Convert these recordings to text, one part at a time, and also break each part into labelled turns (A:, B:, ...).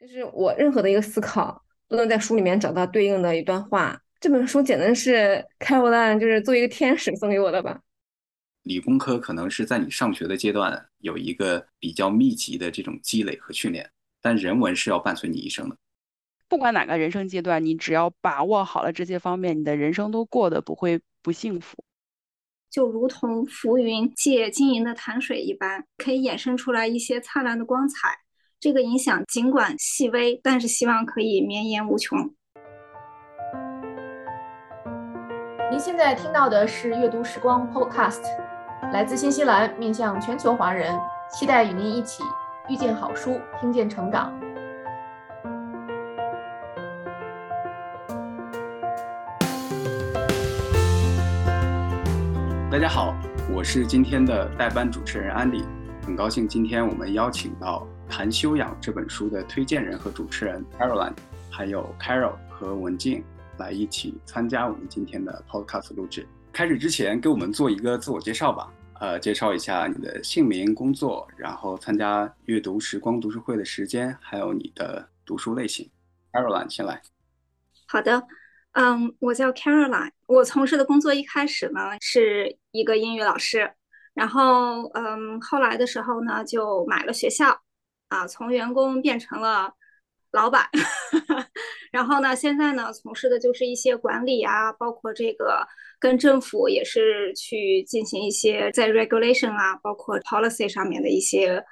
A: 就是我任何的一个思考都能在书里面找到对应的一段话。这本书简直是 Caroline 就是作为一个天使送给我的吧。
B: 理工科可能是在你上学的阶段有一个比较密集的这种积累和训练，但人文是要伴随你一生的。
C: 不管哪个人生阶段，你只要把握好了这些方面，你的人生都过得不会不幸福。
D: 就如同浮云借晶莹的潭水一般，可以衍生出来一些灿烂的光彩。这个影响尽管细微，但是希望可以绵延无穷。
E: 您现在听到的是阅读时光 Podcast，来自新西兰，面向全球华人，期待与您一起遇见好书，听见成长。
B: 大家好，我是今天的代班主持人 Andy，很高兴今天我们邀请到《谈修养》这本书的推荐人和主持人 Caroline，还有 Carol 和文静来一起参加我们今天的 Podcast 录制。开始之前，给我们做一个自我介绍吧。呃，介绍一下你的姓名、工作，然后参加阅读时光读书会的时间，还有你的读书类型。Caroline 先来。
D: 好的。嗯，我叫 Caroline。我从事的工作一开始呢是一个英语老师，然后嗯，后来的时候呢就买了学校，啊，从员工变成了老板，然后呢现在呢从事的就是一些管理啊，包括这个跟政府也是去进行一些在 regulation 啊，包括 policy 上面的一些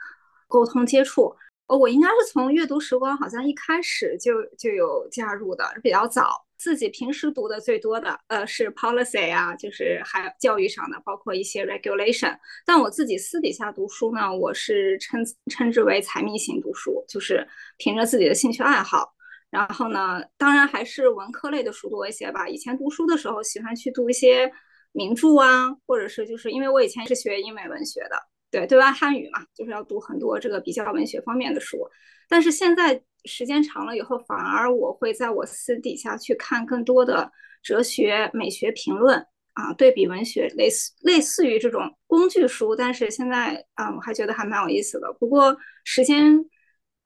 D: 沟通接触。哦，我应该是从阅读时光好像一开始就就有加入的，比较早。自己平时读的最多的，呃，是 policy 啊，就是还有教育上的，包括一些 regulation。但我自己私底下读书呢，我是称称之为财迷型读书，就是凭着自己的兴趣爱好。然后呢，当然还是文科类的书多一些吧。以前读书的时候，喜欢去读一些名著啊，或者是就是因为我以前是学英美文学的，对对外汉语嘛，就是要读很多这个比较文学方面的书。但是现在。时间长了以后，反而我会在我私底下去看更多的哲学、美学评论啊，对比文学，类似类似于这种工具书。但是现在啊，我还觉得还蛮有意思的。不过时间，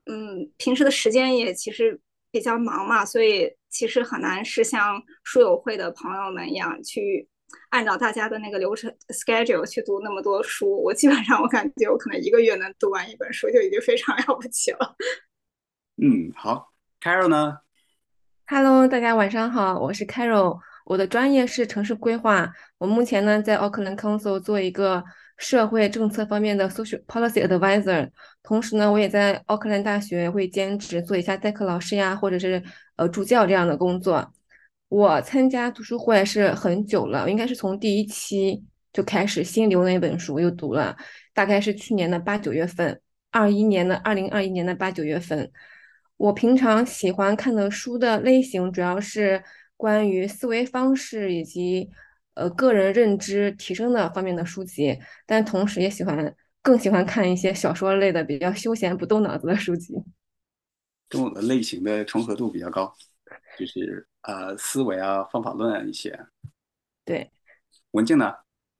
D: 嗯，平时的时间也其实比较忙嘛，所以其实很难是像书友会的朋友们一样去按照大家的那个流程 schedule 去读那么多书。我基本上我感觉我可能一个月能读完一本书就已经非常 了不起了。
B: 嗯，好，Carol 呢
A: ？Hello，大家晚上好，我是 Carol，我的专业是城市规划，我目前呢在奥克兰 Council 做一个社会政策方面的 Social Policy Advisor，同时呢我也在奥克兰大学会兼职做一下代课老师呀，或者是呃助教这样的工作。我参加读书会是很久了，应该是从第一期就开始，心流那本书又读了，大概是去年的八九月份，二一年的二零二一年的八九月份。我平常喜欢看的书的类型主要是关于思维方式以及呃个人认知提升的方面的书籍，但同时也喜欢更喜欢看一些小说类的比较休闲不动脑子的书籍。
B: 跟我的类型的重合度比较高，就是呃思维啊方法论啊一些。
A: 对，
B: 文静呢？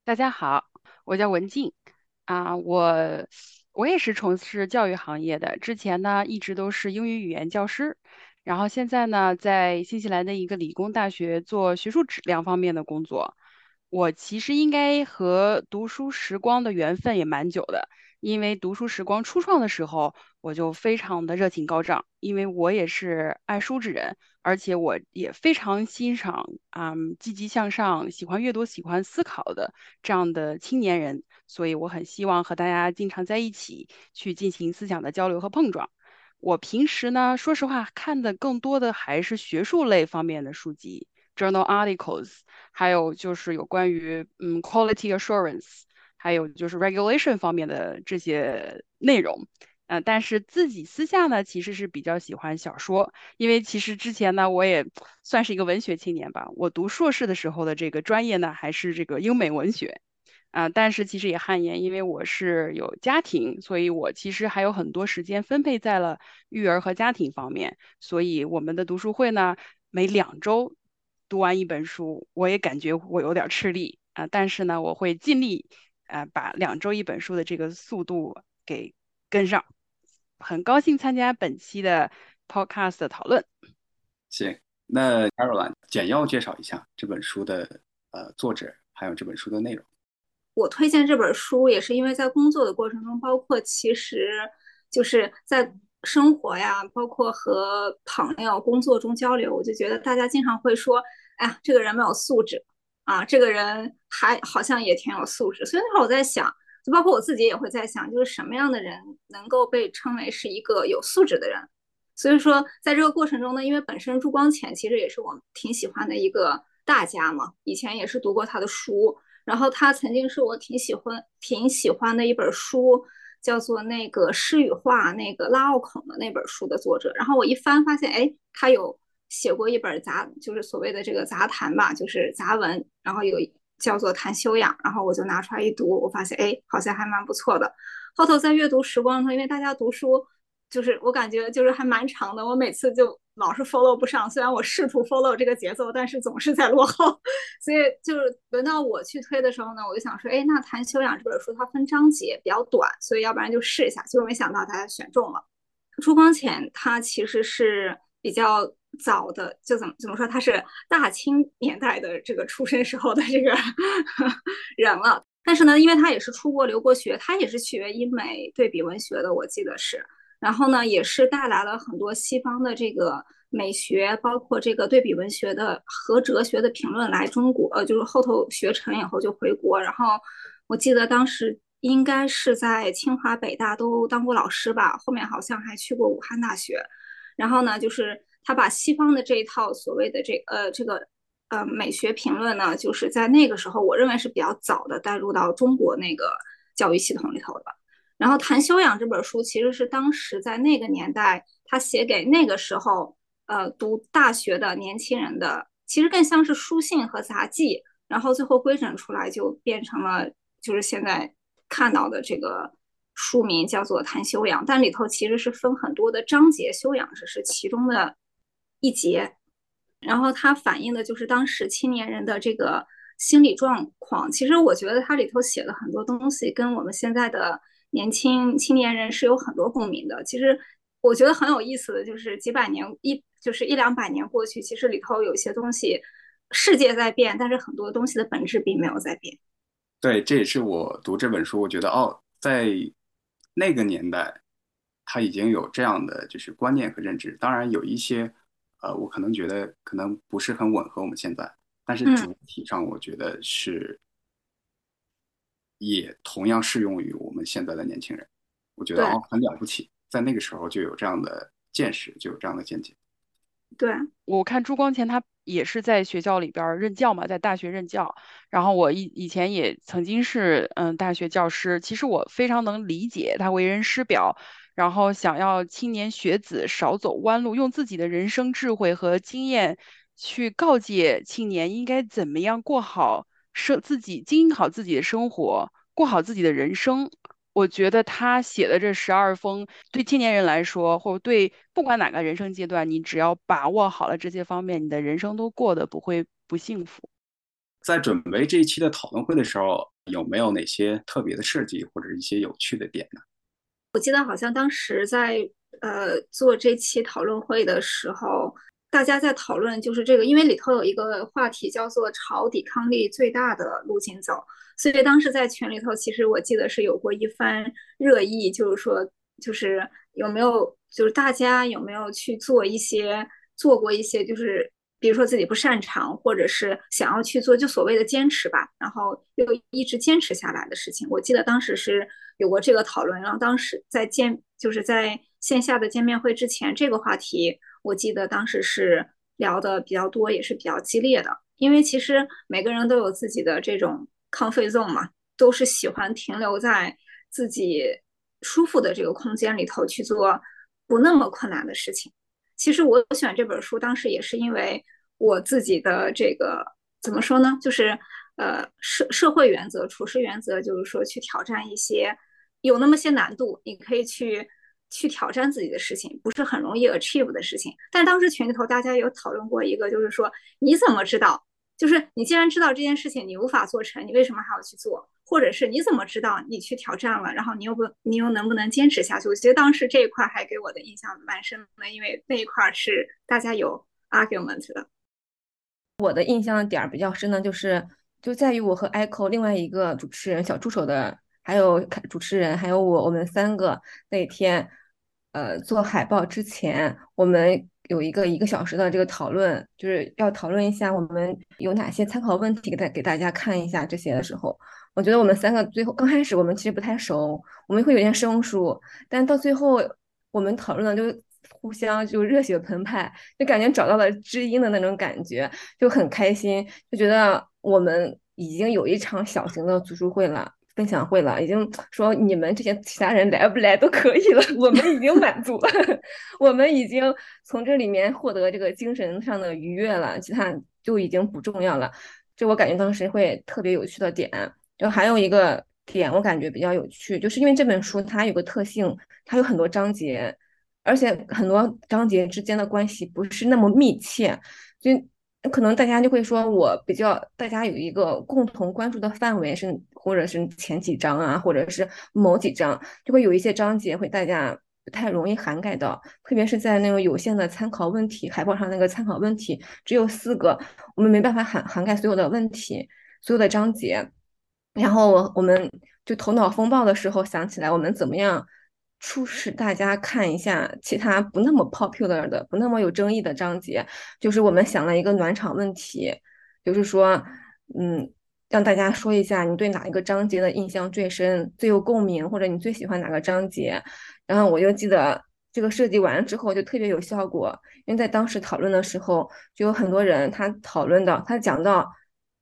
C: 大家好，我叫文静啊，我。我也是从事教育行业的，之前呢一直都是英语语言教师，然后现在呢在新西兰的一个理工大学做学术质量方面的工作。我其实应该和读书时光的缘分也蛮久的，因为读书时光初创的时候，我就非常的热情高涨，因为我也是爱书之人，而且我也非常欣赏啊积极向上、喜欢阅读、喜欢思考的这样的青年人。所以我很希望和大家经常在一起去进行思想的交流和碰撞。我平时呢，说实话看的更多的还是学术类方面的书籍，journal articles，还有就是有关于嗯 quality assurance，还有就是 regulation 方面的这些内容。嗯，但是自己私下呢，其实是比较喜欢小说，因为其实之前呢，我也算是一个文学青年吧。我读硕士的时候的这个专业呢，还是这个英美文学。啊，但是其实也汗颜，因为我是有家庭，所以我其实还有很多时间分配在了育儿和家庭方面。所以我们的读书会呢，每两周读完一本书，我也感觉我有点吃力啊。但是呢，我会尽力啊，把两周一本书的这个速度给跟上。很高兴参加本期的 podcast 的讨论。
B: 行，那 Caroline 简要介绍一下这本书的呃作者，还有这本书的内容。
D: 我推荐这本书也是因为在工作的过程中，包括其实就是在生活呀，包括和朋友工作中交流，我就觉得大家经常会说，哎呀，这个人没有素质啊，这个人还好像也挺有素质。所以那会儿我在想，就包括我自己也会在想，就是什么样的人能够被称为是一个有素质的人。所以说，在这个过程中呢，因为本身朱光潜其实也是我挺喜欢的一个大家嘛，以前也是读过他的书。然后他曾经是我挺喜欢、挺喜欢的一本书，叫做那个《诗与画》，那个拉奥孔的那本书的作者。然后我一翻发现，哎，他有写过一本杂，就是所谓的这个杂谈吧，就是杂文。然后有叫做《谈修养》，然后我就拿出来一读，我发现，哎，好像还蛮不错的。后头在阅读时光中，因为大家读书。就是我感觉就是还蛮长的，我每次就老是 follow 不上。虽然我试图 follow 这个节奏，但是总是在落后。所以就是轮到我去推的时候呢，我就想说，哎，那谈修养这本书它分章节比较短，所以要不然就试一下。结果没想到大家选中了。朱光潜他其实是比较早的，就怎么怎么说，他是大清年代的这个出生时候的这个 人了。但是呢，因为他也是出国留过学，他也是学英美对比文学的，我记得是。然后呢，也是带来了很多西方的这个美学，包括这个对比文学的和哲学的评论来中国，呃，就是后头学成以后就回国。然后我记得当时应该是在清华、北大都当过老师吧，后面好像还去过武汉大学。然后呢，就是他把西方的这一套所谓的这呃这个呃美学评论呢，就是在那个时候，我认为是比较早的带入到中国那个教育系统里头的。然后谈修养这本书其实是当时在那个年代他写给那个时候呃读大学的年轻人的，其实更像是书信和杂记，然后最后规整出来就变成了就是现在看到的这个书名叫做谈修养，但里头其实是分很多的章节，修养只是其中的一节，然后它反映的就是当时青年人的这个心理状况。其实我觉得它里头写了很多东西跟我们现在的。年轻青年人是有很多共鸣的。其实我觉得很有意思的就是几百年一就是一两百年过去，其实里头有些东西世界在变，但是很多东西的本质并没有在变。
B: 对，这也是我读这本书，我觉得哦，在那个年代他已经有这样的就是观念和认知。当然有一些呃，我可能觉得可能不是很吻合我们现在，但是主体上我觉得是。也同样适用于我们现在的年轻人，我觉得哦很了不起，在那个时候就有这样的见识，就有这样的见解。
D: 对
C: 我看朱光潜他也是在学校里边任教嘛，在大学任教。然后我以以前也曾经是嗯大学教师，其实我非常能理解他为人师表，然后想要青年学子少走弯路，用自己的人生智慧和经验去告诫青年应该怎么样过好。生自己经营好自己的生活，过好自己的人生。我觉得他写的这十二封，对青年人来说，或者对不管哪个人生阶段，你只要把握好了这些方面，你的人生都过得不会不幸福。
B: 在准备这一期的讨论会的时候，有没有哪些特别的设计或者一些有趣的点呢？
D: 我记得好像当时在呃做这期讨论会的时候。大家在讨论就是这个，因为里头有一个话题叫做朝抵抗力最大的路径走，所以当时在群里头，其实我记得是有过一番热议，就是说，就是有没有，就是大家有没有去做一些，做过一些，就是比如说自己不擅长，或者是想要去做，就所谓的坚持吧，然后又一直坚持下来的事情。我记得当时是有过这个讨论，然后当时在见，就是在线下的见面会之前，这个话题。我记得当时是聊的比较多，也是比较激烈的，因为其实每个人都有自己的这种 comfort zone 嘛，都是喜欢停留在自己舒服的这个空间里头去做不那么困难的事情。其实我选这本书当时也是因为我自己的这个怎么说呢，就是呃社社会原则、处事原则，就是说去挑战一些有那么些难度，你可以去。去挑战自己的事情不是很容易 achieve 的事情，但当时群里头大家有讨论过一个，就是说你怎么知道就是你既然知道这件事情你无法做成，你为什么还要去做？或者是你怎么知道你去挑战了，然后你又不你又能不能坚持下去？我觉得当时这一块还给我的印象蛮深的，因为那一块是大家有 argument 的。
A: 我的印象点比较深的就是，就在于我和 Echo 另外一个主持人小助手的，还有主持人，还有我，我们三个那天，呃，做海报之前，我们有一个一个小时的这个讨论，就是要讨论一下我们有哪些参考问题，给大给大家看一下这些的时候，我觉得我们三个最后刚开始我们其实不太熟，我们会有点生疏，但到最后我们讨论的就。互相就热血澎湃，就感觉找到了知音的那种感觉，就很开心，就觉得我们已经有一场小型的读书会了、分享会了，已经 说你们这些其他人来不来都可以了，我们已经满足了，我们已经从这里面获得这个精神上的愉悦了，其他就已经不重要了。这我感觉当时会特别有趣的点，就还有一个点我感觉比较有趣，就是因为这本书它有个特性，它有很多章节。而且很多章节之间的关系不是那么密切，所以可能大家就会说，我比较大家有一个共同关注的范围是，或者是前几章啊，或者是某几章，就会有一些章节会大家不太容易涵盖到，特别是在那种有限的参考问题海报上那个参考问题只有四个，我们没办法涵涵盖所有的问题，所有的章节，然后我们就头脑风暴的时候想起来，我们怎么样？促使大家看一下其他不那么 popular 的、不那么有争议的章节，就是我们想了一个暖场问题，就是说，嗯，让大家说一下你对哪一个章节的印象最深、最有共鸣，或者你最喜欢哪个章节。然后我就记得这个设计完了之后就特别有效果，因为在当时讨论的时候，就有很多人他讨论到，他讲到。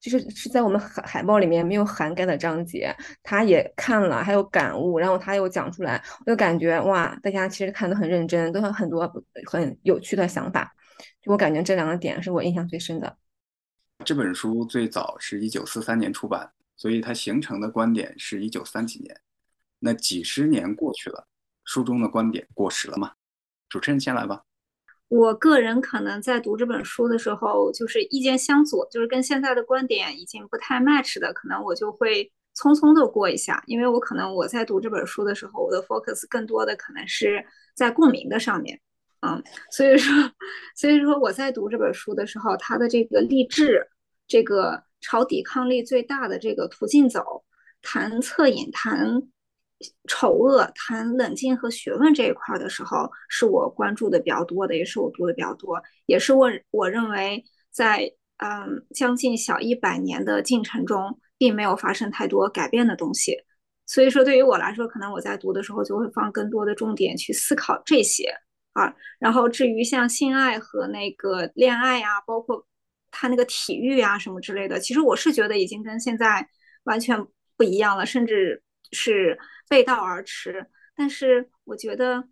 A: 就是是在我们海海报里面没有涵盖的章节，他也看了，还有感悟，然后他又讲出来，我就感觉哇，大家其实看的很认真，都有很多很有趣的想法。就我感觉这两个点是我印象最深的。
B: 这本书最早是一九四三年出版，所以它形成的观点是一九三几年。那几十年过去了，书中的观点过时了吗？主持人先来吧。
D: 我个人可能在读这本书的时候，就是意见相左，就是跟现在的观点已经不太 match 的，可能我就会匆匆的过一下，因为我可能我在读这本书的时候，我的 focus 更多的可能是在共鸣的上面，嗯，所以说，所以说我在读这本书的时候，它的这个励志，这个朝抵抗力最大的这个途径走，谈恻隐，谈。丑恶谈冷静和学问这一块的时候，是我关注的比较多的，也是我读的比较多，也是我我认为在嗯将近小一百年的进程中，并没有发生太多改变的东西。所以说，对于我来说，可能我在读的时候就会放更多的重点去思考这些啊。然后至于像性爱和那个恋爱啊，包括他那个体育啊什么之类的，其实我是觉得已经跟现在完全不一样了，甚至是。背道而驰，但是我觉得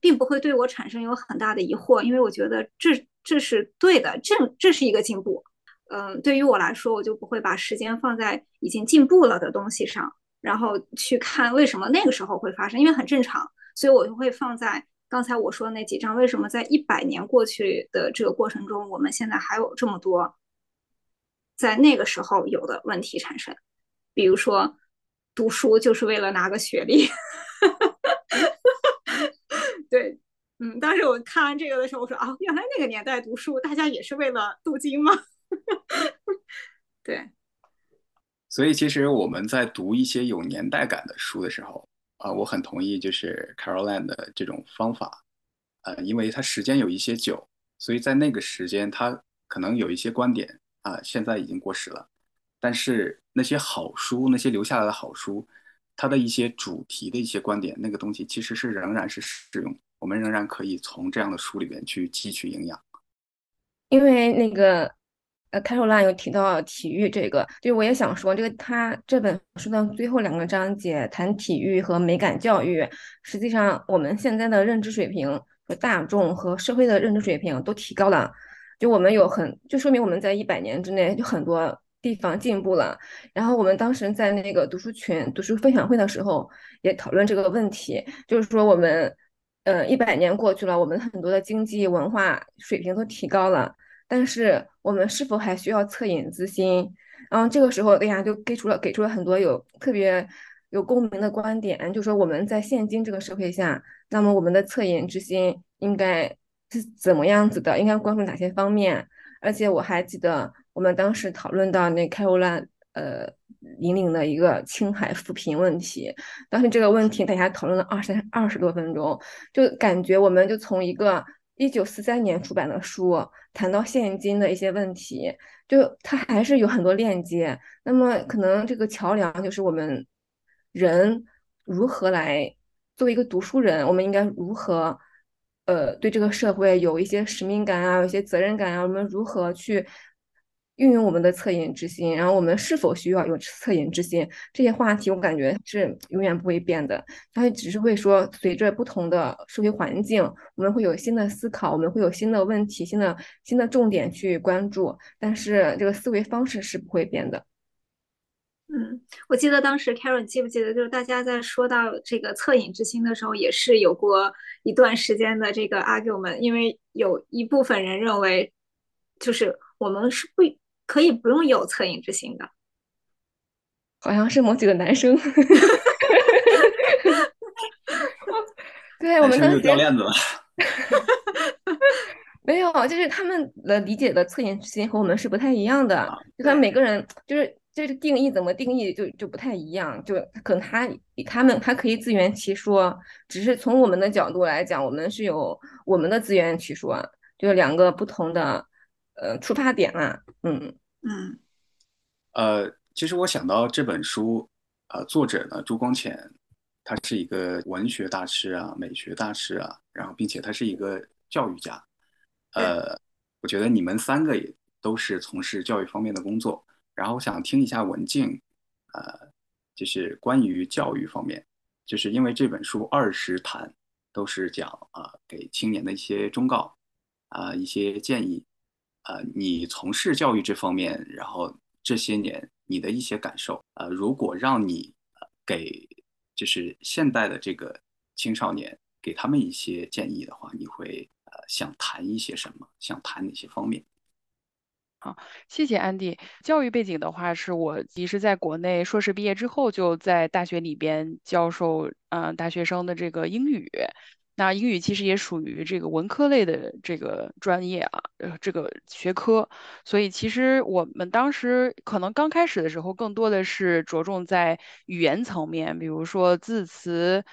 D: 并不会对我产生有很大的疑惑，因为我觉得这这是对的，这这是一个进步。嗯，对于我来说，我就不会把时间放在已经进步了的东西上，然后去看为什么那个时候会发生，因为很正常，所以我就会放在刚才我说那几章，为什么在一百年过去的这个过程中，我们现在还有这么多在那个时候有的问题产生，比如说。读书就是为了拿个学历，对，嗯，当时我看完这个的时候，我说啊，原来那个年代读书大家也是为了镀金吗？对，
B: 所以其实我们在读一些有年代感的书的时候，啊，我很同意就是 Caroline 的这种方法，呃，因为它时间有一些久，所以在那个时间它可能有一些观点啊，现在已经过时了。但是那些好书，那些留下来的好书，它的一些主题的一些观点，那个东西其实是仍然是适用，我们仍然可以从这样的书里边去汲取营养。
A: 因为那个呃，开头栏有提到体育这个，就我也想说，这个他这本书的最后两个章节谈体育和美感教育，实际上我们现在的认知水平和大众和社会的认知水平都提高了，就我们有很，就说明我们在一百年之内就很多。地方进步了，然后我们当时在那个读书群、读书分享会的时候也讨论这个问题，就是说我们，呃，一百年过去了，我们很多的经济文化水平都提高了，但是我们是否还需要恻隐之心？然后这个时候，大家就给出了给出了很多有特别有共鸣的观点，就说我们在现今这个社会下，那么我们的恻隐之心应该是怎么样子的？应该关注哪些方面？而且我还记得我们当时讨论到那开罗兰呃引领的一个青海扶贫问题，当时这个问题大家讨论了二十二十多分钟，就感觉我们就从一个一九四三年出版的书谈到现今的一些问题，就它还是有很多链接。那么可能这个桥梁就是我们人如何来作为一个读书人，我们应该如何呃对这个社会有一些使命感啊，有一些责任感啊，我们如何去。运用我们的恻隐之心，然后我们是否需要有恻隐之心？这些话题我感觉是永远不会变的，它只是会说随着不同的社会环境，我们会有新的思考，我们会有新的问题、新的新的重点去关注，但是这个思维方式是不会变的。
D: 嗯，我记得当时 Karen 记不记得，就是大家在说到这个恻隐之心的时候，也是有过一段时间的这个 argument，因为有一部分人认为，就是我们是不。可以不用有恻隐之心的，
A: 好像是某几个男生。对我们当时
B: 掉链子了。
A: 没有，就是他们的理解的恻隐之心和我们是不太一样的。就他每个人就是这个定义怎么定义就就不太一样。就可能他他们他可以自圆其说，只是从我们的角度来讲，我们是有我们的自圆其说，就两个不同的。呃，出发点啊，嗯。
D: 嗯，
B: 呃，其实我想到这本书，呃，作者呢朱光潜，他是一个文学大师啊，美学大师啊，然后并且他是一个教育家，呃，我觉得你们三个也都是从事教育方面的工作，然后我想听一下文静，呃，就是关于教育方面，就是因为这本书二十谈都是讲啊给青年的一些忠告啊一些建议。呃，你从事教育这方面，然后这些年你的一些感受，呃，如果让你给就是现代的这个青少年给他们一些建议的话，你会呃想谈一些什么？想谈哪些方面？
C: 好，谢谢安迪。教育背景的话，是我其实在国内硕士毕业之后就在大学里边教授，嗯，大学生的这个英语。那英语其实也属于这个文科类的这个专业啊，呃，这个学科，所以其实我们当时可能刚开始的时候，更多的是着重在语言层面，比如说字词。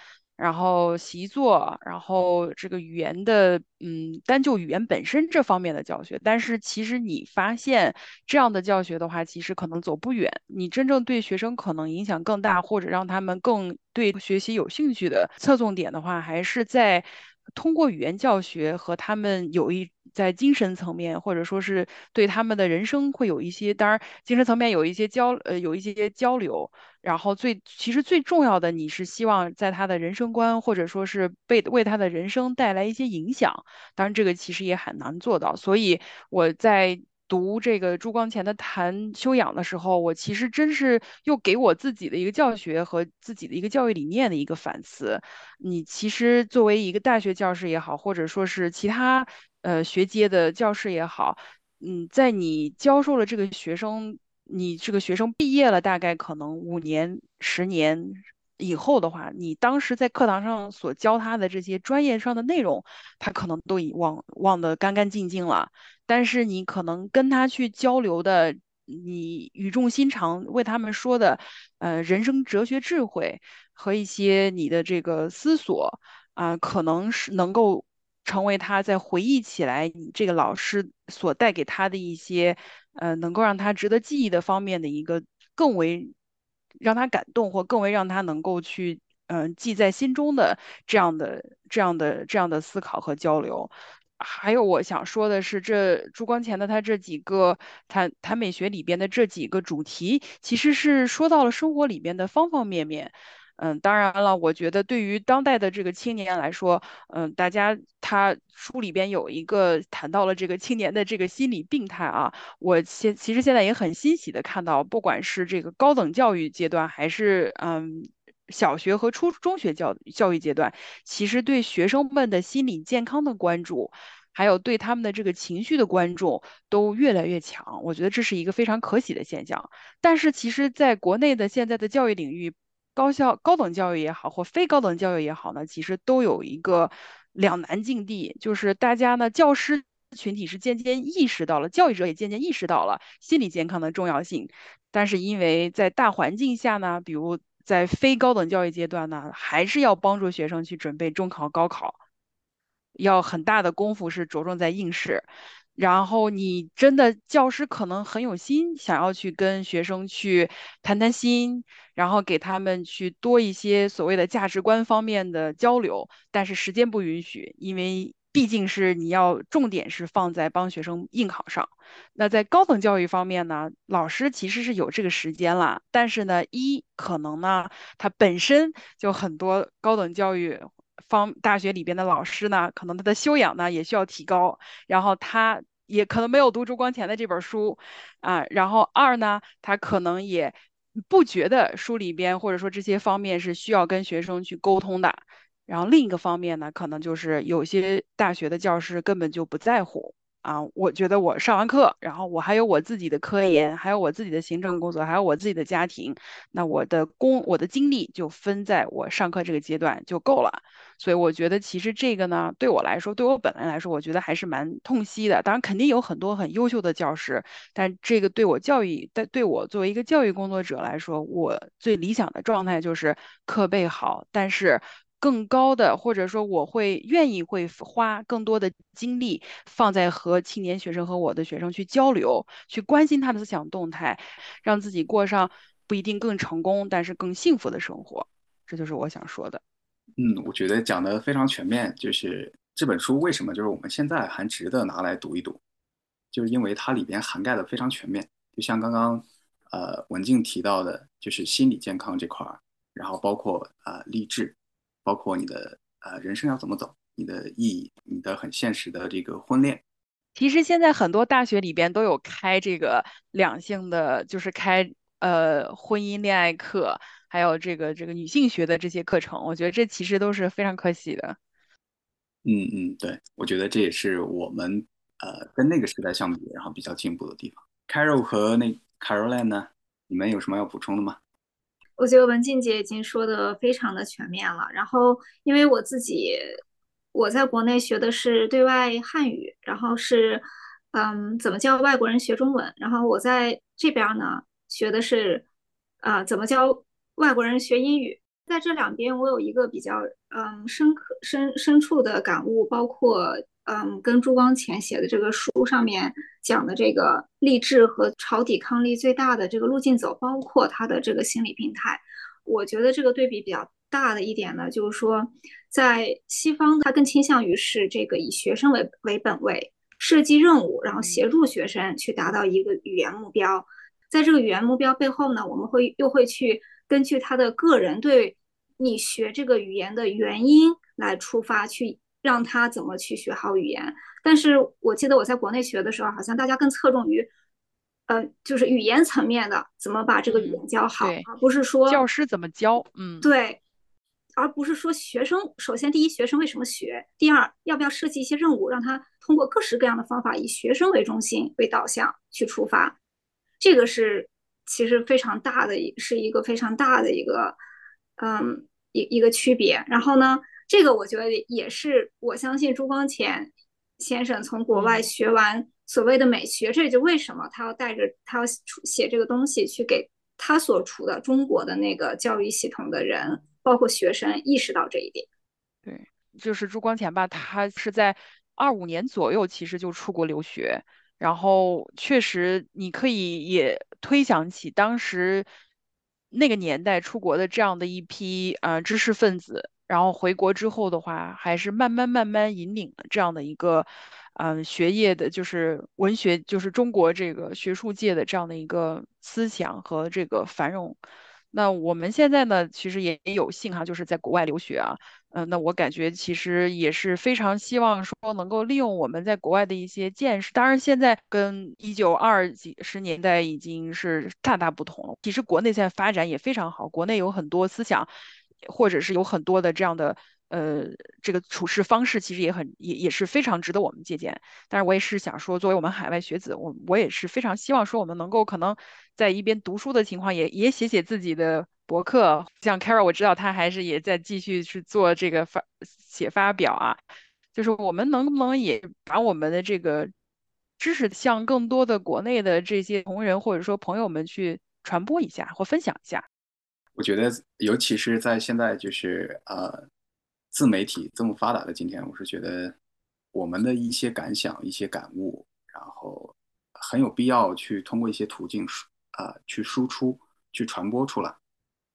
C: 然后习作，然后这个语言的，嗯，单就语言本身这方面的教学，但是其实你发现这样的教学的话，其实可能走不远。你真正对学生可能影响更大，或者让他们更对学习有兴趣的侧重点的话，还是在。通过语言教学和他们有一在精神层面，或者说是对他们的人生会有一些，当然精神层面有一些交呃有一些交流，然后最其实最重要的，你是希望在他的人生观或者说是被为他的人生带来一些影响，当然这个其实也很难做到，所以我在。读这个朱光潜的谈修养的时候，我其实真是又给我自己的一个教学和自己的一个教育理念的一个反思。你其实作为一个大学教师也好，或者说是其他呃学阶的教师也好，嗯，在你教授了这个学生，你这个学生毕业了，大概可能五年、十年。以后的话，你当时在课堂上所教他的这些专业上的内容，他可能都已忘忘得干干净净了。但是你可能跟他去交流的，你语重心长为他们说的，呃，人生哲学智慧和一些你的这个思索啊，可能是能够成为他在回忆起来你这个老师所带给他的一些，呃，能够让他值得记忆的方面的一个更为。让他感动，或更为让他能够去，嗯，记在心中的这样的、这样的、这样的思考和交流。还有我想说的是，这朱光潜的他这几个谈谈美学里边的这几个主题，其实是说到了生活里边的方方面面。嗯，当然了，我觉得对于当代的这个青年来说，嗯，大家他书里边有一个谈到了这个青年的这个心理病态啊，我现其实现在也很欣喜的看到，不管是这个高等教育阶段，还是嗯小学和初中学教教育阶段，其实对学生们的心理健康的关注。还有对他们的这个情绪的关注都越来越强。我觉得这是一个非常可喜的现象。但是其实，在国内的现在的教育领域，高校高等教育也好，或非高等教育也好呢，其实都有一个两难境地，就是大家呢，教师群体是渐渐意识到了，教育者也渐渐意识到了心理健康的重要性，但是因为在大环境下呢，比如在非高等教育阶段呢，还是要帮助学生去准备中考、高考，要很大的功夫是着重在应试。然后你真的教师可能很有心，想要去跟学生去谈谈心，然后给他们去多一些所谓的价值观方面的交流，但是时间不允许，因为毕竟是你要重点是放在帮学生应考上。那在高等教育方面呢，老师其实是有这个时间了，但是呢，一可能呢，他本身就很多高等教育。方大学里边的老师呢，可能他的修养呢也需要提高，然后他也可能没有读朱光潜的这本书啊，然后二呢，他可能也不觉得书里边或者说这些方面是需要跟学生去沟通的，然后另一个方面呢，可能就是有些大学的教师根本就不在乎。啊，我觉得我上完课，然后我还有我自己的科研，还有我自己的行政工作，还有我自己的家庭，那我的工我的精力就分在我上课这个阶段就够了。所以我觉得其实这个呢，对我来说，对我本人来说，我觉得还是蛮痛惜的。当然肯定有很多很优秀的教师，但这个对我教育，但对我作为一个教育工作者来说，我最理想的状态就是课备好，但是。更高的，或者说我会愿意会花更多的精力放在和青年学生和我的学生去交流，去关心他的思想动态，让自己过上不一定更成功，但是更幸福的生活。这就是我想说的。
B: 嗯，我觉得讲的非常全面。就是这本书为什么就是我们现在还值得拿来读一读，就是因为它里边涵盖的非常全面。就像刚刚呃文静提到的，就是心理健康这块儿，然后包括啊励志。包括你的呃人生要怎么走，你的意义，你的很现实的这个婚恋。
C: 其实现在很多大学里边都有开这个两性的，就是开呃婚姻恋爱课，还有这个这个女性学的这些课程。我觉得这其实都是非常可喜的。
B: 嗯嗯，对，我觉得这也是我们呃跟那个时代相比，然后比较进步的地方。Carol 和那 Caroline 呢，你们有什么要补充的吗？
D: 我觉得文静姐已经说的非常的全面了。然后，因为我自己我在国内学的是对外汉语，然后是嗯怎么教外国人学中文。然后我在这边呢学的是啊怎么教外国人学英语。在这两边，我有一个比较嗯深刻深深处的感悟，包括。嗯，跟朱光潜写的这个书上面讲的这个励志和朝抵抗力最大的这个路径走，包括他的这个心理病态，我觉得这个对比比较大的一点呢，就是说，在西方，他更倾向于是这个以学生为为本位，设计任务，然后协助学生去达到一个语言目标，在这个语言目标背后呢，我们会又会去根据他的个人对你学这个语言的原因来出发去。让他怎么去学好语言？但是我记得我在国内学的时候，好像大家更侧重于，呃，就是语言层面的怎么把这个语言教好，而不是说
C: 教师怎么教。嗯，
D: 对，而不是说学生。首先，第一，学生为什么学？第二，要不要设计一些任务，让他通过各式各样的方法，以学生为中心为导向去出发？这个是其实非常大的，是一个非常大的一个，嗯，一一个区别。然后呢？这个我觉得也是，我相信朱光潜先生从国外学完所谓的美学，这就为什么他要带着他要写这个东西去给他所处的中国的那个教育系统的人，包括学生意识到这一点。
C: 对，就是朱光潜吧，他是在二五年左右其实就出国留学，然后确实你可以也推想起当时那个年代出国的这样的一批呃知识分子。然后回国之后的话，还是慢慢慢慢引领了这样的一个，嗯，学业的，就是文学，就是中国这个学术界的这样的一个思想和这个繁荣。那我们现在呢，其实也有幸哈，就是在国外留学啊，嗯，那我感觉其实也是非常希望说能够利用我们在国外的一些见识。当然，现在跟一九二几十年代已经是大大不同了。其实国内现在发展也非常好，国内有很多思想。或者是有很多的这样的呃，这个处事方式其实也很也也是非常值得我们借鉴。但是我也是想说，作为我们海外学子，我我也是非常希望说，我们能够可能在一边读书的情况，也也写写自己的博客。像 Carol，我知道他还是也在继续去做这个发写发表啊。就是我们能不能也把我们的这个知识向更多的国内的这些同仁或者说朋友们去传播一下或分享一下？
B: 我觉得，尤其是在现在就是呃。自媒体这么发达的今天，我是觉得我们的一些感想、一些感悟，然后很有必要去通过一些途径输啊去输出、去传播出来。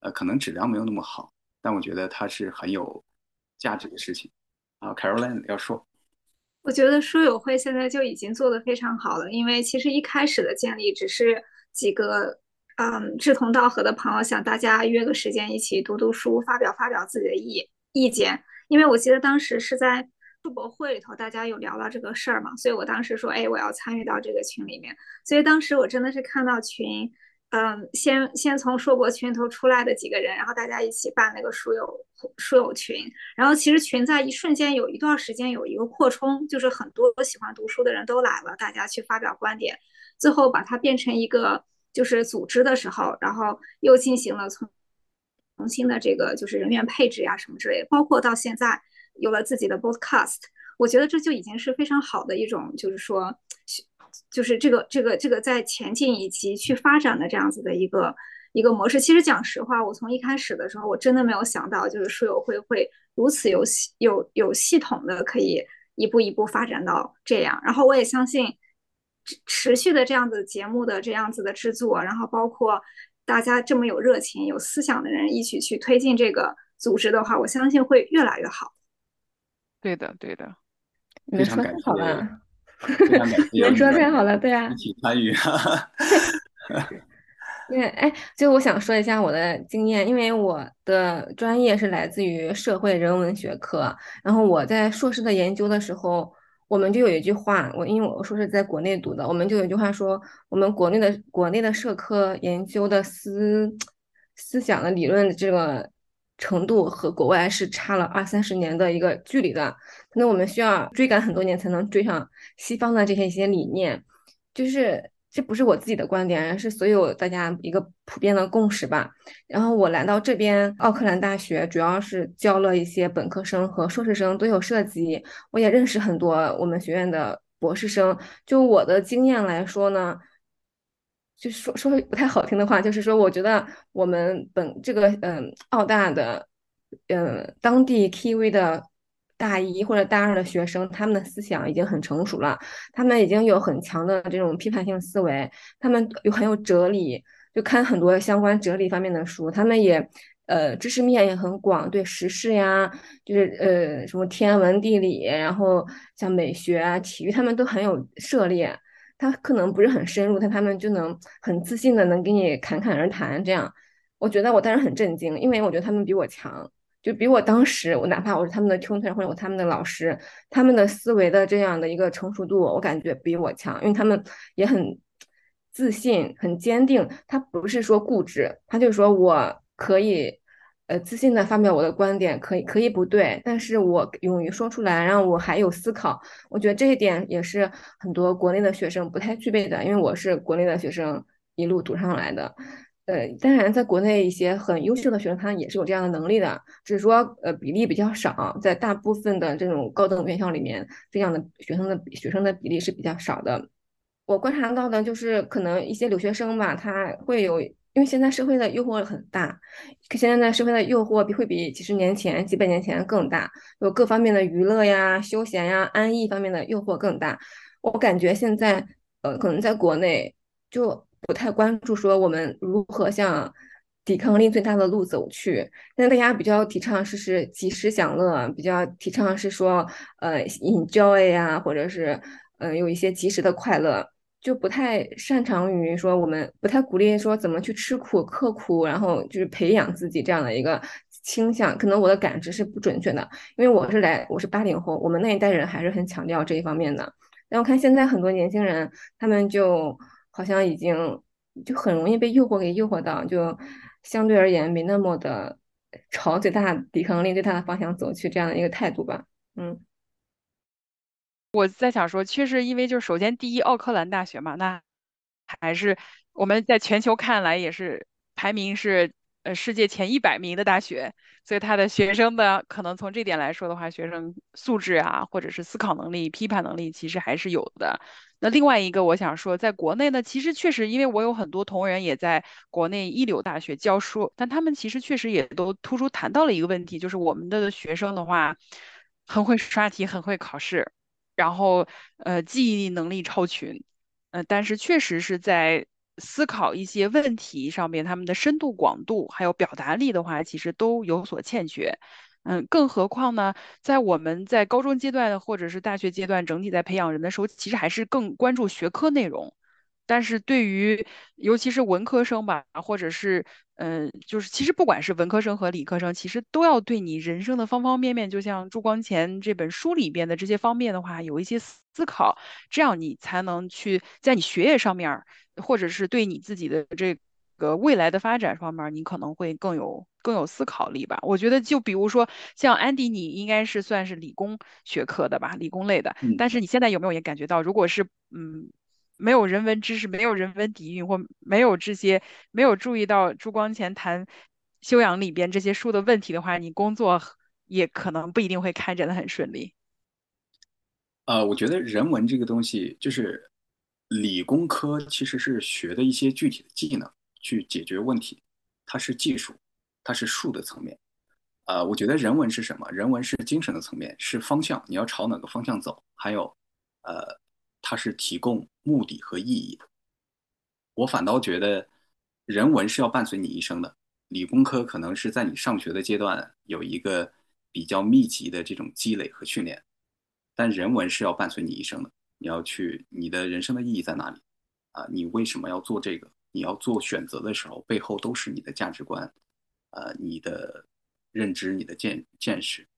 B: 呃，可能质量没有那么好，但我觉得它是很有价值的事情。啊，Caroline 要说，
D: 我觉得书友会现在就已经做得非常好了，因为其实一开始的建立只是几个嗯志同道合的朋友想大家约个时间一起读读书，发表发表自己的意意见。因为我记得当时是在书博会里头，大家有聊到这个事儿嘛，所以我当时说，哎，我要参与到这个群里面。所以当时我真的是看到群，嗯，先先从硕博群里头出来的几个人，然后大家一起办那个书友书友群，然后其实群在一瞬间有一段时间有一个扩充，就是很多喜欢读书的人都来了，大家去发表观点，最后把它变成一个就是组织的时候，然后又进行了从。重新的这个就是人员配置呀，什么之类，包括到现在有了自己的 podcast，我觉得这就已经是非常好的一种，就是说，就是这个这个这个在前进以及去发展的这样子的一个一个模式。其实讲实话，我从一开始的时候，我真的没有想到，就是书友会会如此有系有有系统的可以一步一步发展到这样。然后我也相信持续的这样子节目的这样子的制作，然后包括。大家这么有热情、有思想的人一起去推进这个组织的话，我相信会越来越好。
C: 对的，对的，
A: 你们说太好了，
B: 你
A: 们说太好了，对啊，
B: 一起参与。
A: 对，哎，就我想说一下我的经验，因为我的专业是来自于社会人文学科，然后我在硕士的研究的时候。我们就有一句话，我因为我说是在国内读的，我们就有一句话说，我们国内的国内的社科研究的思思想的理论的这个程度和国外是差了二三十年的一个距离的，那我们需要追赶很多年才能追上西方的这些一些理念，就是。这不是我自己的观点，是所有大家一个普遍的共识吧。然后我来到这边奥克兰大学，主要是教了一些本科生和硕士生都有涉及。我也认识很多我们学院的博士生。就我的经验来说呢，就说说不太好听的话，就是说，我觉得我们本这个嗯澳大的嗯当地 Kiwi 的。大一或者大二的学生，他们的思想已经很成熟了，他们已经有很强的这种批判性思维，他们有很有哲理，就看很多相关哲理方面的书，他们也呃知识面也很广，对时事呀，就是呃什么天文地理，然后像美学啊、体育，他们都很有涉猎。他可能不是很深入，但他们就能很自信的能给你侃侃而谈。这样，我觉得我当时很震惊，因为我觉得他们比我强。就比我当时，我哪怕我是他们的 tutor 或者我他们的老师，他们的思维的这样的一个成熟度，我感觉比我强，因为他们也很自信、很坚定。他不是说固执，他就说我可以，呃，自信的发表我的观点，可以可以不对，但是我勇于说出来，然后我还有思考。我觉得这一点也是很多国内的学生不太具备的，因为我是国内的学生一路读上来的。呃，当然，在国内一些很优秀的学生，他也是有这样的能力的，只是说，呃，比例比较少，在大部分的这种高等院校里面，这样的学生的学生的比例是比较少的。我观察到的就是，可能一些留学生吧，他会有，因为现在社会的诱惑很大，现在的社会的诱惑比会比几十年前、几百年前更大，有各方面的娱乐呀、休闲呀、安逸方面的诱惑更大。我感觉现在，呃，可能在国内就。不太关注说我们如何向抵抗力最大的路走去，但大家比较提倡是是及时享乐，比较提倡是说呃 enjoy 呀，或者是嗯有一些及时的快乐，就不太擅长于说我们不太鼓励说怎么去吃苦刻苦，然后就是培养自己这样的一个倾向。可能我的感知是不准确的，因为我是来我是八零后，我们那一代人还是很强调这一方面的。但我看现在很多年轻人，他们就。好像已经就很容易被诱惑给诱惑到，就相对而言没那么的朝最大抵抗力最大的方向走去这样的一个态度吧。嗯，
C: 我在想说，确实因为就是首先第一，奥克兰大学嘛，那还是我们在全球看来也是排名是呃世界前一百名的大学，所以他的学生的可能从这点来说的话，学生素质啊，或者是思考能力、批判能力，其实还是有的。那另外一个我想说，在国内呢，其实确实，因为我有很多同仁也在国内一流大学教书，但他们其实确实也都突出谈到了一个问题，就是我们的学生的话，很会刷题，很会考试，然后呃记忆力能力超群，呃，但是确实是在思考一些问题上面，他们的深度、广度还有表达力的话，其实都有所欠缺。嗯，更何况呢，在我们在高中阶段或者是大学阶段，整体在培养人的时候，其实还是更关注学科内容。但是对于尤其是文科生吧，或者是嗯，就是其实不管是文科生和理科生，其实都要对你人生的方方面面，就像朱光潜这本书里边的这些方面的话，有一些思考，这样你才能去在你学业上面，或者是对你自己的这。个未来的发展方面，你可能会更有更有思考力吧。我觉得，就比如说像安迪，你应该是算是理工学科的吧，理工类的。但是你现在有没有也感觉到，如果是嗯没有人文知识、没有人文底蕴或没有这些没有注意到朱光潜谈修养里边这些书的问题的话，你工作也可能不一定会开展的很顺利。
B: 呃，我觉得人文这个东西，就是理工科其实是学的一些具体的技能。去解决问题，它是技术，它是术的层面。呃，我觉得人文是什么？人文是精神的层面，是方向，你要朝哪个方向走？还有，呃，它是提供目的和意义的。我反倒觉得，人文是要伴随你一生的。理工科可能是在你上学的阶段有一个比较密集的这种积累和训练，但人文是要伴随你一生的。你要去，你的人生的意义在哪里？啊，你为什么要做这个？你要做选择的时候，背后都是你的价值观，呃，你的认知、你的见见识。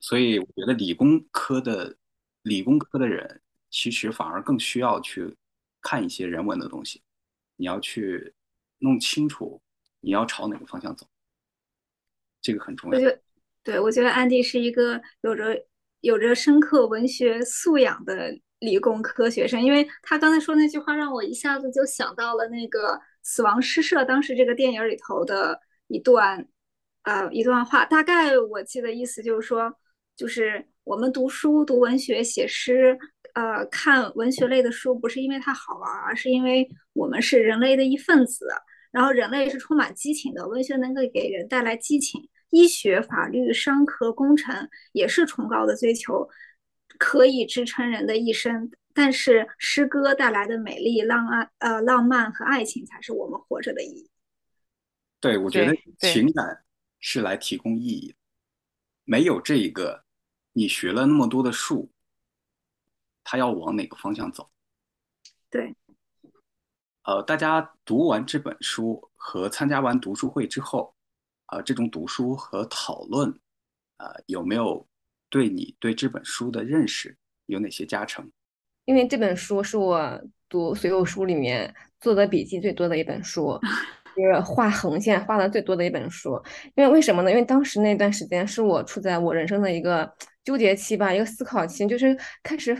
B: 所以我觉得理工科的理工科的人，其实反而更需要去看一些人文的东西。你要去弄清楚你要朝哪个方向走，这个很重要。
D: 我觉得，对我觉得安迪是一个有着有着深刻文学素养的。理工科学生，因为他刚才说那句话，让我一下子就想到了那个《死亡诗社》当时这个电影里头的一段，呃，一段话。大概我记得意思就是说，就是我们读书、读文学、写诗，呃，看文学类的书，不是因为它好玩，而是因为我们是人类的一份子。然后人类是充满激情的，文学能够给人带来激情。医学、法律、商科、工程也是崇高的追求。可以支撑人的一生，但是诗歌带来的美丽、浪漫、呃浪漫和爱情才是我们活着的意义。
B: 对，我觉得情感是来提供意义，没有这一个，你学了那么多的术，他要往哪个方向走？
D: 对，
B: 呃，大家读完这本书和参加完读书会之后，呃，这种读书和讨论，呃，有没有？对你对这本书的认识有哪些加成？
A: 因为这本书是我读所有书里面做的笔记最多的一本书，就是画横线画的最多的一本书。因为为什么呢？因为当时那段时间是我处在我人生的一个纠结期吧，一个思考期，就是开始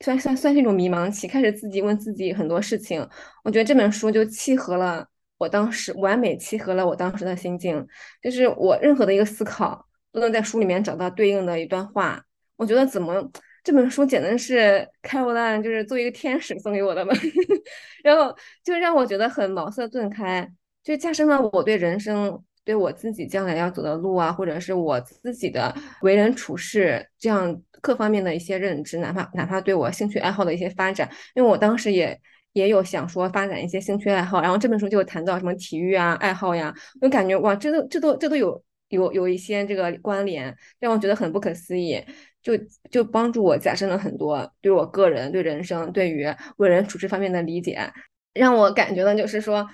A: 算算算是一种迷茫期，开始自己问自己很多事情。我觉得这本书就契合了我当时完美契合了我当时的心境，就是我任何的一个思考。都能在书里面找到对应的一段话，我觉得怎么这本书简直是开罗兰就是作为一个天使送给我的吧，然后就让我觉得很茅塞顿开，就加深了我对人生、对我自己将来要走的路啊，或者是我自己的为人处事这样各方面的一些认知，哪怕哪怕对我兴趣爱好的一些发展，因为我当时也也有想说发展一些兴趣爱好，然后这本书就谈到什么体育啊、爱好呀，我感觉哇，这都这都这都有。有有一些这个关联，让我觉得很不可思议，就就帮助我加深了很多对我个人、对人生、对于为人处事方面的理解，让我感觉到，就是说，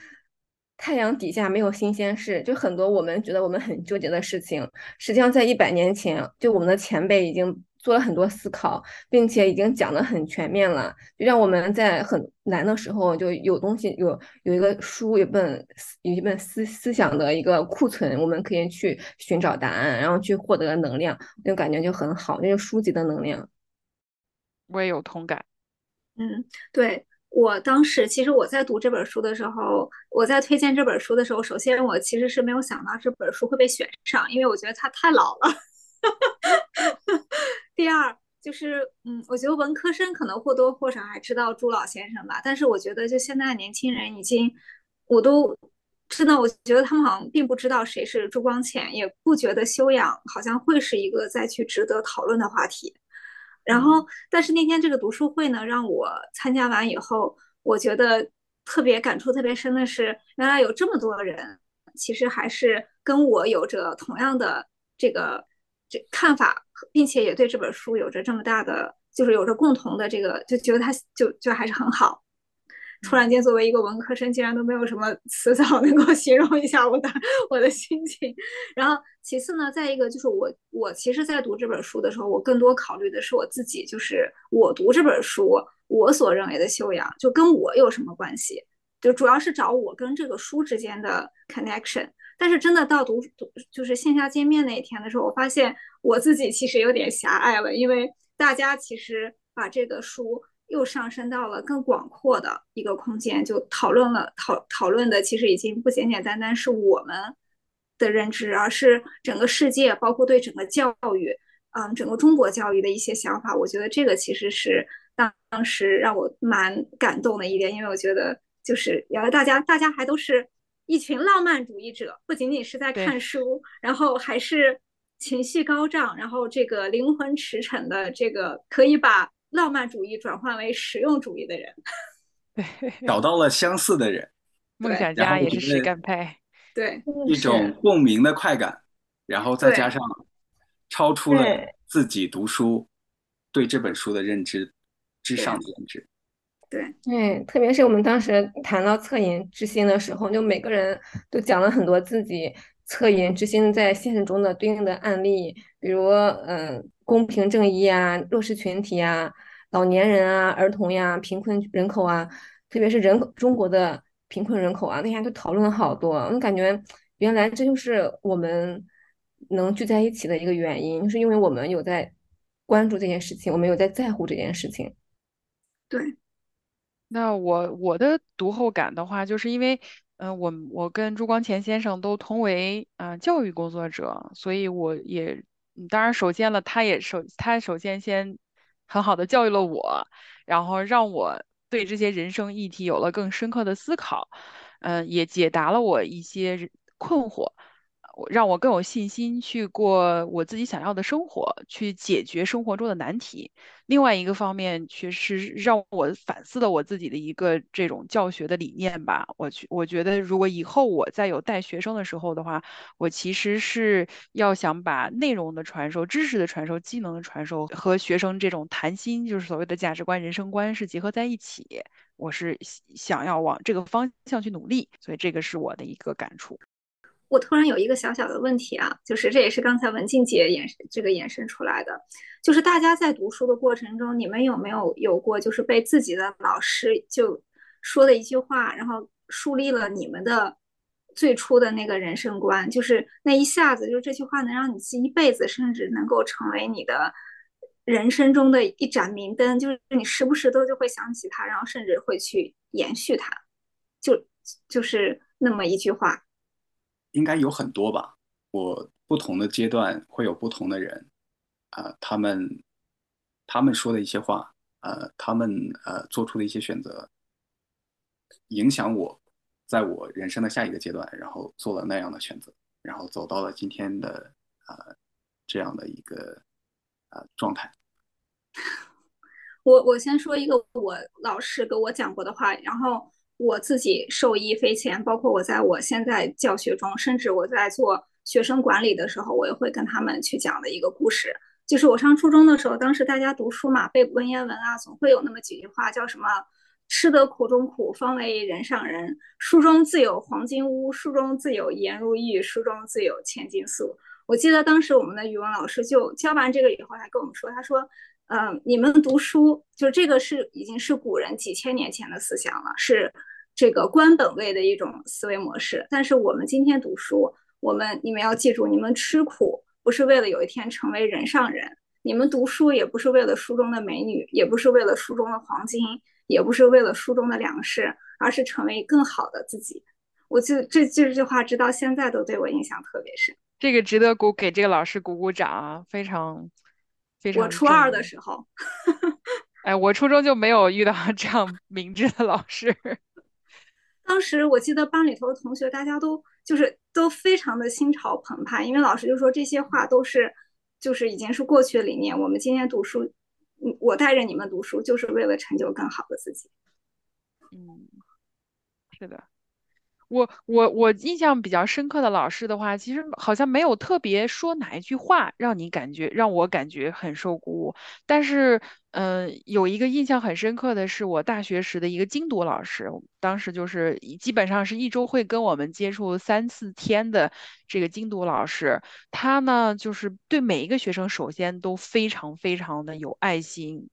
A: 太阳底下没有新鲜事，就很多我们觉得我们很纠结的事情，实际上在一百年前，就我们的前辈已经。做了很多思考，并且已经讲得很全面了，就让我们在很难的时候就有东西有有一个书，有本有一本思思想的一个库存，我们可以去寻找答案，然后去获得能量，那种感觉就很好，那个书籍的能量。
C: 我也有同感。
D: 嗯，对。我当时其实我在读这本书的时候，我在推荐这本书的时候，首先我其实是没有想到这本书会被选上，因为我觉得它太老了。第二就是，嗯，我觉得文科生可能或多或少还知道朱老先生吧，但是我觉得就现在年轻人已经，我都真的，我觉得他们好像并不知道谁是朱光潜，也不觉得修养好像会是一个再去值得讨论的话题。然后，但是那天这个读书会呢，让我参加完以后，我觉得特别感触特别深的是，原来有这么多人，其实还是跟我有着同样的这个这看法，并且也对这本书有着这么大的，就是有着共同的这个，就觉得它就就还是很好。突然间，作为一个文科生，竟然都没有什么词藻能够形容一下我的我的心情。然后，其次呢，再一个就是我我其实，在读这本书的时候，我更多考虑的是我自己，就是我读这本书，我所认为的修养，就跟我有什么关系？就主要是找我跟这个书之间的 connection。但是，真的到读读就是线下见面那一天的时候，我发现我自己其实有点狭隘了，因为大家其实把这个书。又上升到了更广阔的一个空间，就讨论了讨讨论的，其实已经不简简单单是我们的认知，而是整个世界，包括对整个教育，嗯，整个中国教育的一些想法。我觉得这个其实是当当时让我蛮感动的一点，因为我觉得就是原来大家大家还都是一群浪漫主义者，不仅仅是在看书，然后还是情绪高涨，然后这个灵魂驰骋的这个可以把。浪漫主义转换为实用主义的人，
C: 对，
B: 找到了相似的人，
C: 梦想家也是实干派，
D: 对，
B: 一种。共鸣的快感，然后再加上超出了自己读书对这本书的认知之上的认知，
D: 对，
A: 对，特别是我们当时谈到恻隐之心的时候，就每个人都讲了很多自己恻隐之心在现实中的对应的案例，比如，嗯。公平正义啊，弱势群体啊，老年人啊，儿童呀，贫困人口啊，特别是人口中国的贫困人口啊，那天都讨论了好多。我感觉原来这就是我们能聚在一起的一个原因，就是因为我们有在关注这件事情，我们有在在乎这件事情。
D: 对，
C: 那我我的读后感的话，就是因为，嗯，我我跟朱光潜先生都同为啊教育工作者，所以我也。当然，首先了，他也首他首先先很好的教育了我，然后让我对这些人生议题有了更深刻的思考，嗯，也解答了我一些困惑。让我更有信心去过我自己想要的生活，去解决生活中的难题。另外一个方面，确实让我反思了我自己的一个这种教学的理念吧。我去，我觉得如果以后我再有带学生的时候的话，我其实是要想把内容的传授、知识的传授、技能的传授和学生这种谈心，就是所谓的价值观、人生观是结合在一起。我是想要往这个方向去努力，所以这个是我的一个感触。
D: 我突然有一个小小的问题啊，就是这也是刚才文静姐延这个延伸出来的，就是大家在读书的过程中，你们有没有有过就是被自己的老师就说的一句话，然后树立了你们的最初的那个人生观，就是那一下子就这句话能让你记一辈子，甚至能够成为你的人生中的一盏明灯，就是你时不时都就会想起它，然后甚至会去延续它，就就是那么一句话。
B: 应该有很多吧。我不同的阶段会有不同的人，啊，他们他们说的一些话，呃，他们呃做出的一些选择，影响我，在我人生的下一个阶段，然后做了那样的选择，然后走到了今天的呃这样的一个呃状态。
D: 我我先说一个我老师给我讲过的话，然后。我自己受益匪浅，包括我在我现在教学中，甚至我在做学生管理的时候，我也会跟他们去讲的一个故事，就是我上初中的时候，当时大家读书嘛，背文言文啊，总会有那么几句话，叫什么“吃得苦中苦，方为人上人”，书中自有黄金屋，书中自有颜如玉，书中自有千金粟。我记得当时我们的语文老师就教完这个以后，还跟我们说，他说，嗯，你们读书，就这个是已经是古人几千年前的思想了，是这个官本位的一种思维模式。但是我们今天读书，我们你们要记住，你们吃苦不是为了有一天成为人上人，你们读书也不是为了书中的美女，也不是为了书中的黄金，也不是为了书中的粮食，而是成为更好的自己。我就这这句话，直到现在都对我印象特别深。
C: 这个值得鼓给这个老师鼓鼓掌啊，非常非常。
D: 我初二的时候，
C: 哎，我初中就没有遇到这样明智的老师。
D: 当时我记得班里头的同学，大家都就是都非常的心潮澎湃，因为老师就说这些话都是就是已经是过去的理念。我们今天读书，嗯，我带着你们读书，就是为了成就更好的自己。
C: 嗯，是的。我我我印象比较深刻的老师的话，其实好像没有特别说哪一句话让你感觉让我感觉很受鼓舞。但是，嗯，有一个印象很深刻的是我大学时的一个精读老师，当时就是基本上是一周会跟我们接触三四天的这个精读老师。他呢，就是对每一个学生首先都非常非常的有爱心。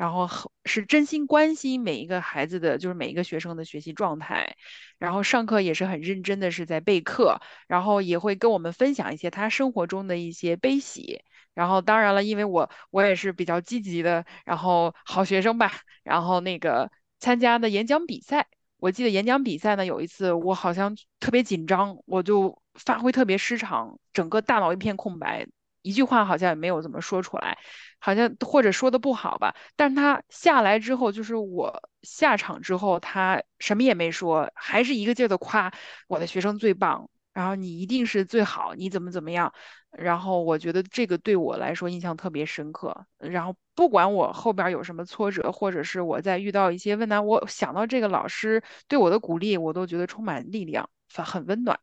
C: 然后是真心关心每一个孩子的，就是每一个学生的学习状态，然后上课也是很认真的是在备课，然后也会跟我们分享一些他生活中的一些悲喜。然后当然了，因为我我也是比较积极的，然后好学生吧，然后那个参加的演讲比赛，我记得演讲比赛呢有一次我好像特别紧张，我就发挥特别失常，整个大脑一片空白。一句话好像也没有怎么说出来，好像或者说的不好吧。但他下来之后，就是我下场之后，他什么也没说，还是一个劲儿的夸我的学生最棒，然后你一定是最好，你怎么怎么样。然后我觉得这个对我来说印象特别深刻。然后不管我后边有什么挫折，或者是我在遇到一些问难，我想到这个老师对我的鼓励，我都觉得充满力量，很很温暖。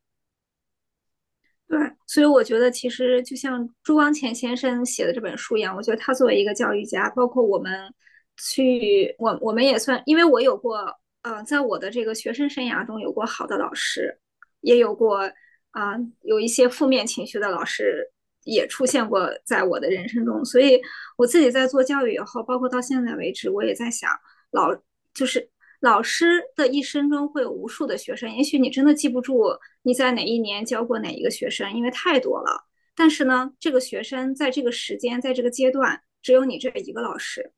D: 对，所以我觉得其实就像朱光潜先生写的这本书一样，我觉得他作为一个教育家，包括我们去，我我们也算，因为我有过，呃，在我的这个学生生涯中有过好的老师，也有过啊，有一些负面情绪的老师也出现过在我的人生中，所以我自己在做教育以后，包括到现在为止，我也在想，老就是。老师的一生中会有无数的学生，也许你真的记不住你在哪一年教过哪一个学生，因为太多了。但是呢，这个学生在这个时间，在这个阶段，只有你这一个老师，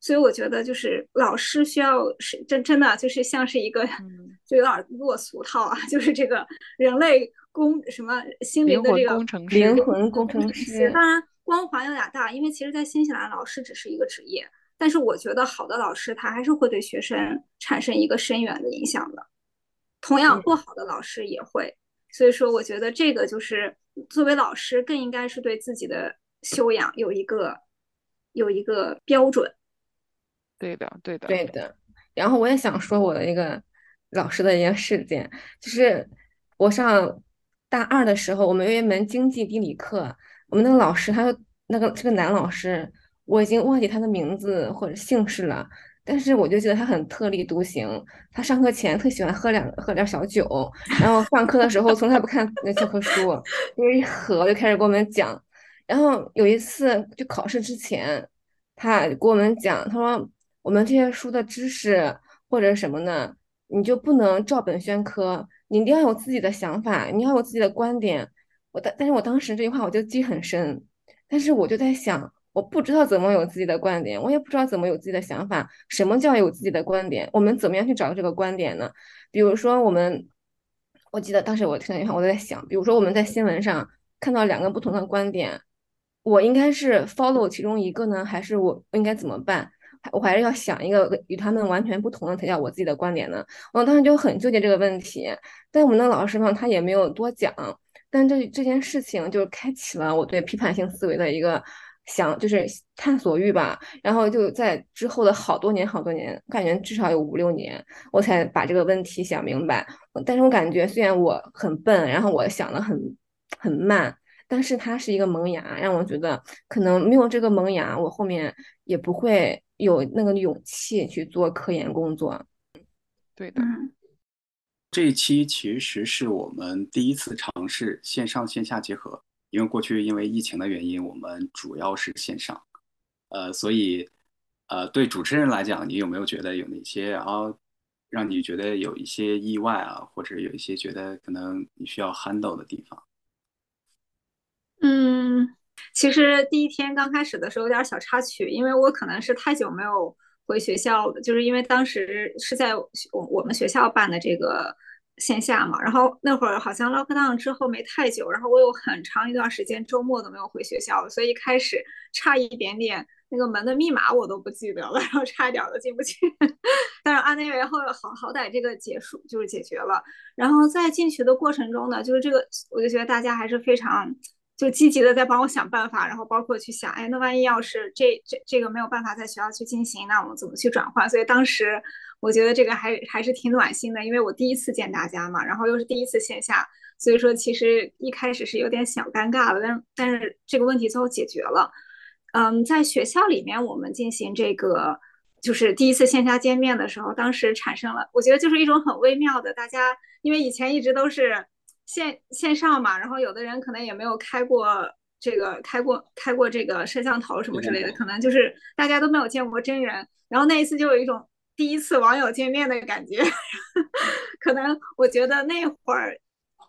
D: 所以我觉得就是老师需要是真真的就是像是一个，就有点落俗套啊，就是这个人类工什么心灵的这个
A: 灵魂工程师。
D: 当然光环有点大，因为其实，在新西兰，老师只是一个职业。但是我觉得好的老师他还是会对学生产生一个深远的影响的，同样不好的老师也会。所以说，我觉得这个就是作为老师更应该是对自己的修养有一个有一个标准。
C: 对的，对的，
A: 对的。然后我也想说我的一个老师的一个事件，就是我上大二的时候，我们有一门经济地理课，我们那个老师他那个是个男老师。我已经忘记他的名字或者姓氏了，但是我就记得他很特立独行。他上课前特喜欢喝两喝点小酒，然后上课的时候从来不看那教科书，就是一合就开始给我们讲。然后有一次就考试之前，他给我们讲，他说我们这些书的知识或者什么呢，你就不能照本宣科，你一定要有自己的想法，你要有自己的观点。我但但是我当时这句话我就记很深，但是我就在想。我不知道怎么有自己的观点，我也不知道怎么有自己的想法。什么叫有自己的观点？我们怎么样去找到这个观点呢？比如说，我们我记得当时我听了一句话，我在想，比如说我们在新闻上看到两个不同的观点，我应该是 follow 其中一个呢，还是我应该怎么办？我还是要想一个与他们完全不同的才叫我自己的观点呢？我当时就很纠结这个问题。但我们的老师呢，他也没有多讲，但这这件事情就开启了我对批判性思维的一个。想就是探索欲吧，然后就在之后的好多年好多年，我感觉至少有五六年，我才把这个问题想明白。但是我感觉虽然我很笨，然后我想的很很慢，但是它是一个萌芽，让我觉得可能没有这个萌芽，我后面也不会有那个勇气去做科研工作。
C: 对的，
B: 这一期其实是我们第一次尝试线上线下结合。因为过去因为疫情的原因，我们主要是线上，呃，所以呃，对主持人来讲，你有没有觉得有哪些然后让你觉得有一些意外啊，或者有一些觉得可能你需要 handle 的地方？
D: 嗯，其实第一天刚开始的时候有点小插曲，因为我可能是太久没有回学校了，就是因为当时是在我我们学校办的这个线下嘛，然后那会儿好像 lockdown 之后没太久，然后我有很长一段时间周末都没有回学校了，所以一开始差一点点那个门的密码我都不记得了，然后差一点都进不去。但是安内维后好好歹这个结束就是解决了，然后在进去的过程中呢，就是这个我就觉得大家还是非常。就积极的在帮我想办法，然后包括去想，哎，那万一要是这这这个没有办法在学校去进行，那我们怎么去转换？所以当时我觉得这个还还是挺暖心的，因为我第一次见大家嘛，然后又是第一次线下，所以说其实一开始是有点小尴尬的，但但是这个问题最后解决了。嗯，在学校里面我们进行这个就是第一次线下见面的时候，当时产生了，我觉得就是一种很微妙的，大家因为以前一直都是。线线上嘛，然后有的人可能也没有开过这个开过开过这个摄像头什么之类的，可能就是大家都没有见过真人。然后那一次就有一种第一次网友见面的感觉。可能我觉得那会儿，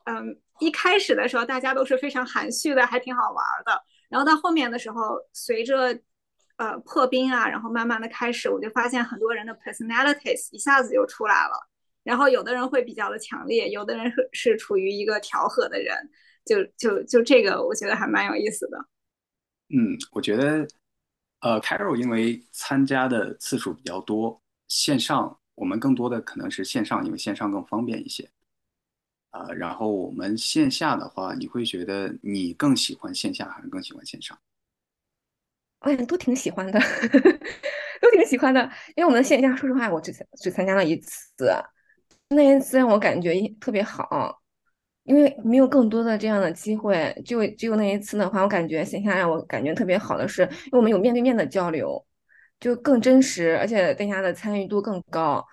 D: 嗯，一开始的时候大家都是非常含蓄的，还挺好玩的。然后到后面的时候，随着呃破冰啊，然后慢慢的开始，我就发现很多人的 personalities 一下子就出来了。然后有的人会比较的强烈，有的人是是处于一个调和的人，就就就这个，我觉得还蛮有意思的。
B: 嗯，我觉得，呃，Carol 因为参加的次数比较多，线上我们更多的可能是线上，因为线上更方便一些。呃，然后我们线下的话，你会觉得你更喜欢线下还是更喜欢线上？
A: 哎，都挺喜欢的，都挺喜欢的。因为我们的线下，说实话，我只只参加了一次。那一次让我感觉特别好，因为没有更多的这样的机会，就只有那一次的话，我感觉线下让我感觉特别好的是，因为我们有面对面的交流，就更真实，而且大家的参与度更高。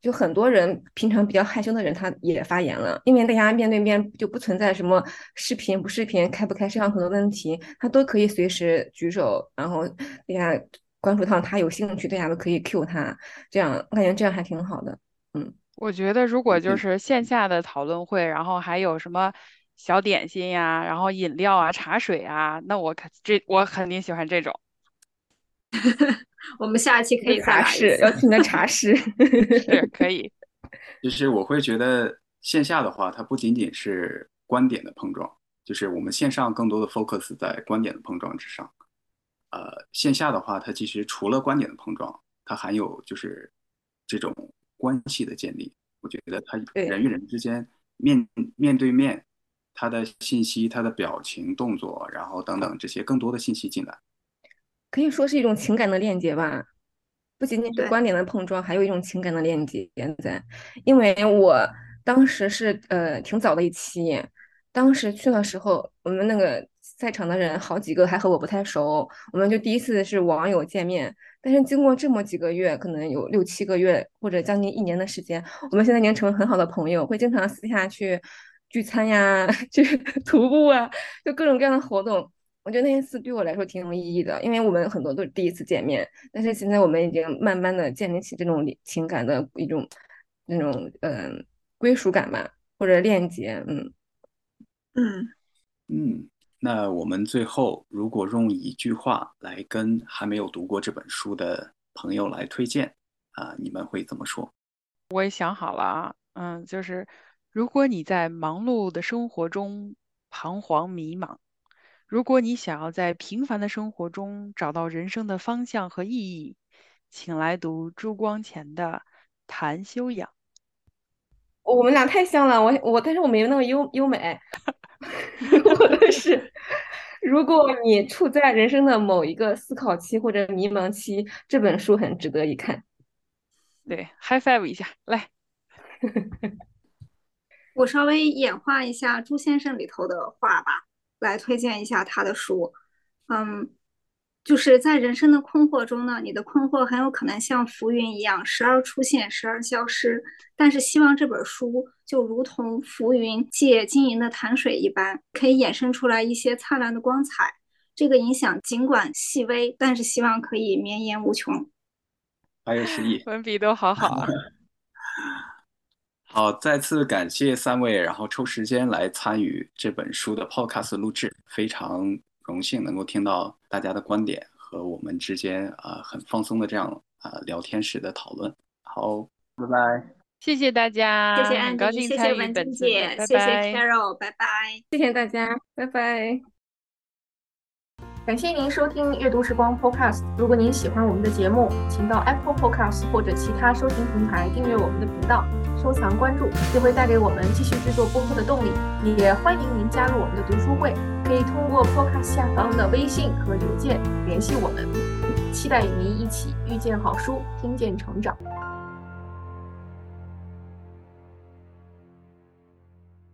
A: 就很多人平常比较害羞的人，他也发言了，因为大家面对面就不存在什么视频不视频、开不开摄像头的问题，他都可以随时举手，然后大家关注到他有兴趣，大家都可以 Q 他，这样我感觉这样还挺好的，嗯。
C: 我觉得，如果就是线下的讨论会，然后还有什么小点心呀，然后饮料啊、茶水啊，那我肯这我肯定喜欢这种。
D: 我们下期可以
A: 茶室，要听的茶室
C: 是可以。
B: 其 实我会觉得线下的话，它不仅仅是观点的碰撞，就是我们线上更多的 focus 在观点的碰撞之上。呃，线下的话，它其实除了观点的碰撞，它还有就是这种。关系的建立，我觉得它人与人之间面面对面，他的信息、他的表情、动作，然后等等这些更多的信息进来，
A: 可以说是一种情感的链接吧。不仅仅是观点的碰撞，还有一种情感的链接在。因为我当时是呃挺早的一期，当时去的时候，我们那个在场的人好几个还和我不太熟，我们就第一次是网友见面。但是经过这么几个月，可能有六七个月或者将近一年的时间，我们现在已经成为很好的朋友，会经常私下去聚餐呀，去徒步啊，就各种各样的活动。我觉得那一次对我来说挺有意义的，因为我们很多都是第一次见面，但是现在我们已经慢慢的建立起这种情感的一种那种嗯归属感吧，或者链接，
D: 嗯嗯
B: 嗯。那我们最后，如果用一句话来跟还没有读过这本书的朋友来推荐啊，你们会怎么说？
C: 我也想好了啊，嗯，就是如果你在忙碌的生活中彷徨迷茫，如果你想要在平凡的生活中找到人生的方向和意义，请来读朱光潜的《谈修养》。
A: 我们俩太像了，我我，但是我没有那么优优美。我的是，如果你处在人生的某一个思考期或者迷茫期，这本书很值得一看。
C: 对，high five 一下，来。
D: 我稍微演化一下朱先生里头的话吧，来推荐一下他的书。嗯，就是在人生的困惑中呢，你的困惑很有可能像浮云一样，时而出现，时而消失。但是希望这本书就如同浮云借晶莹的潭水一般，可以衍生出来一些灿烂的光彩。这个影响尽管细微，但是希望可以绵延无穷。
B: 还有诗意，
C: 文笔都好好啊。
B: 好，再次感谢三位，然后抽时间来参与这本书的 podcast 录制，非常荣幸能够听到大家的观点和我们之间啊很放松的这样啊聊天时的讨论。好，拜拜。
C: 谢谢大家，
D: 谢谢安迪，谢谢文静姐，谢谢 Carol，拜拜，
A: 谢谢大家，拜拜。
E: 感谢您收听阅读时光 Podcast。如果您喜欢我们的节目，请到 Apple Podcast 或者其他收听平台订阅我们的频道，收藏关注，这会带给我们继续制作播客的动力。也欢迎您加入我们的读书会，可以通过 Podcast 下方的微信和邮件联系我们。期待与您一起遇见好书，听见成长。